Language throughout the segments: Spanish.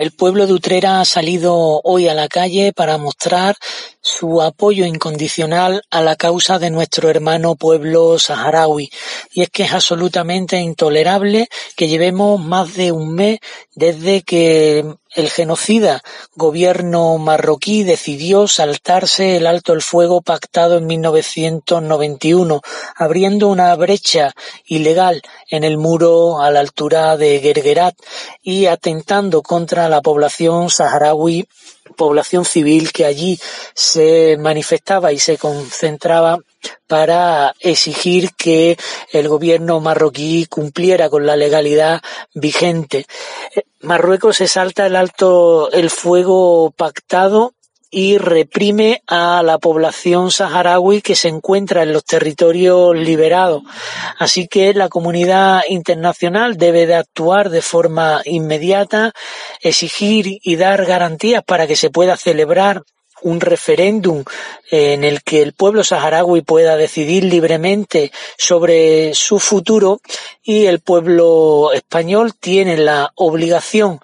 El pueblo de Utrera ha salido hoy a la calle para mostrar su apoyo incondicional a la causa de nuestro hermano pueblo saharaui. Y es que es absolutamente intolerable que llevemos más de un mes desde que el genocida gobierno marroquí decidió saltarse el alto el fuego pactado en 1991, abriendo una brecha ilegal en el muro a la altura de Gergerat y atentando contra la población saharaui, población civil que allí se manifestaba y se concentraba para exigir que el gobierno marroquí cumpliera con la legalidad vigente. Marruecos se salta el alto el fuego pactado y reprime a la población saharaui que se encuentra en los territorios liberados. Así que la comunidad internacional debe de actuar de forma inmediata, exigir y dar garantías para que se pueda celebrar un referéndum en el que el pueblo saharaui pueda decidir libremente sobre su futuro y el pueblo español tiene la obligación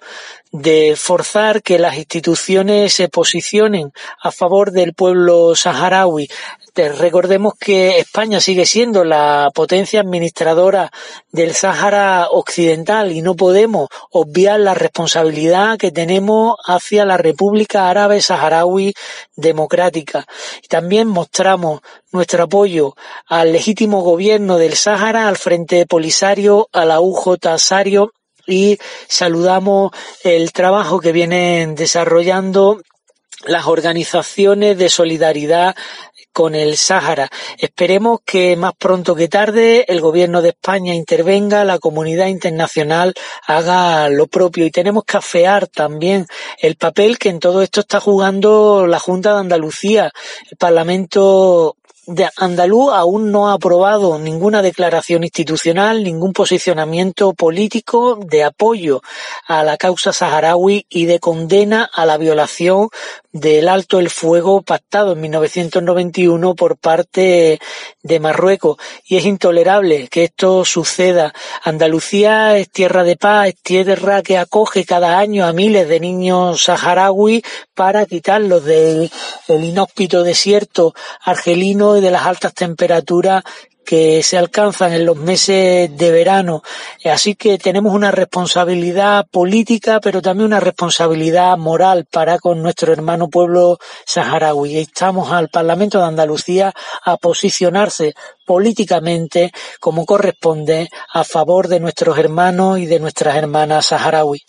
de forzar que las instituciones se posicionen a favor del pueblo saharaui. Recordemos que España sigue siendo la potencia administradora del Sáhara Occidental y no podemos obviar la responsabilidad que tenemos hacia la República Árabe Saharaui Democrática. También mostramos nuestro apoyo al legítimo gobierno del Sáhara, al Frente Polisario, a la UJ Sario y saludamos el trabajo que vienen desarrollando las organizaciones de solidaridad con el Sáhara. Esperemos que más pronto que tarde el gobierno de España intervenga, la comunidad internacional haga lo propio y tenemos que afear también el papel que en todo esto está jugando la Junta de Andalucía, el Parlamento Andaluz aún no ha aprobado ninguna declaración institucional, ningún posicionamiento político de apoyo a la causa saharaui y de condena a la violación del alto el fuego pactado en 1991 por parte de Marruecos. Y es intolerable que esto suceda. Andalucía es tierra de paz, es tierra que acoge cada año a miles de niños saharaui para quitarlos del inhóspito desierto argelino de las altas temperaturas que se alcanzan en los meses de verano. Así que tenemos una responsabilidad política, pero también una responsabilidad moral para con nuestro hermano pueblo saharaui. Y estamos al Parlamento de Andalucía a posicionarse políticamente como corresponde a favor de nuestros hermanos y de nuestras hermanas saharaui.